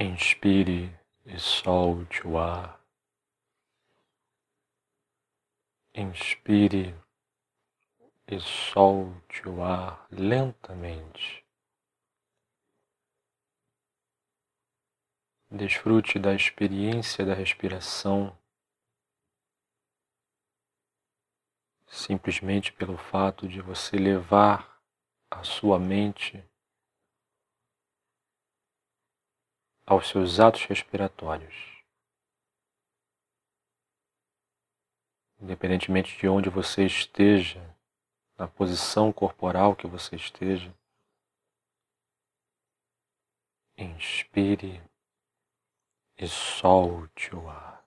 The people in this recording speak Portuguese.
Inspire e solte o ar. Inspire e solte o ar lentamente. Desfrute da experiência da respiração simplesmente pelo fato de você levar a sua mente aos seus atos respiratórios. Independentemente de onde você esteja, na posição corporal que você esteja, inspire e solte o ar.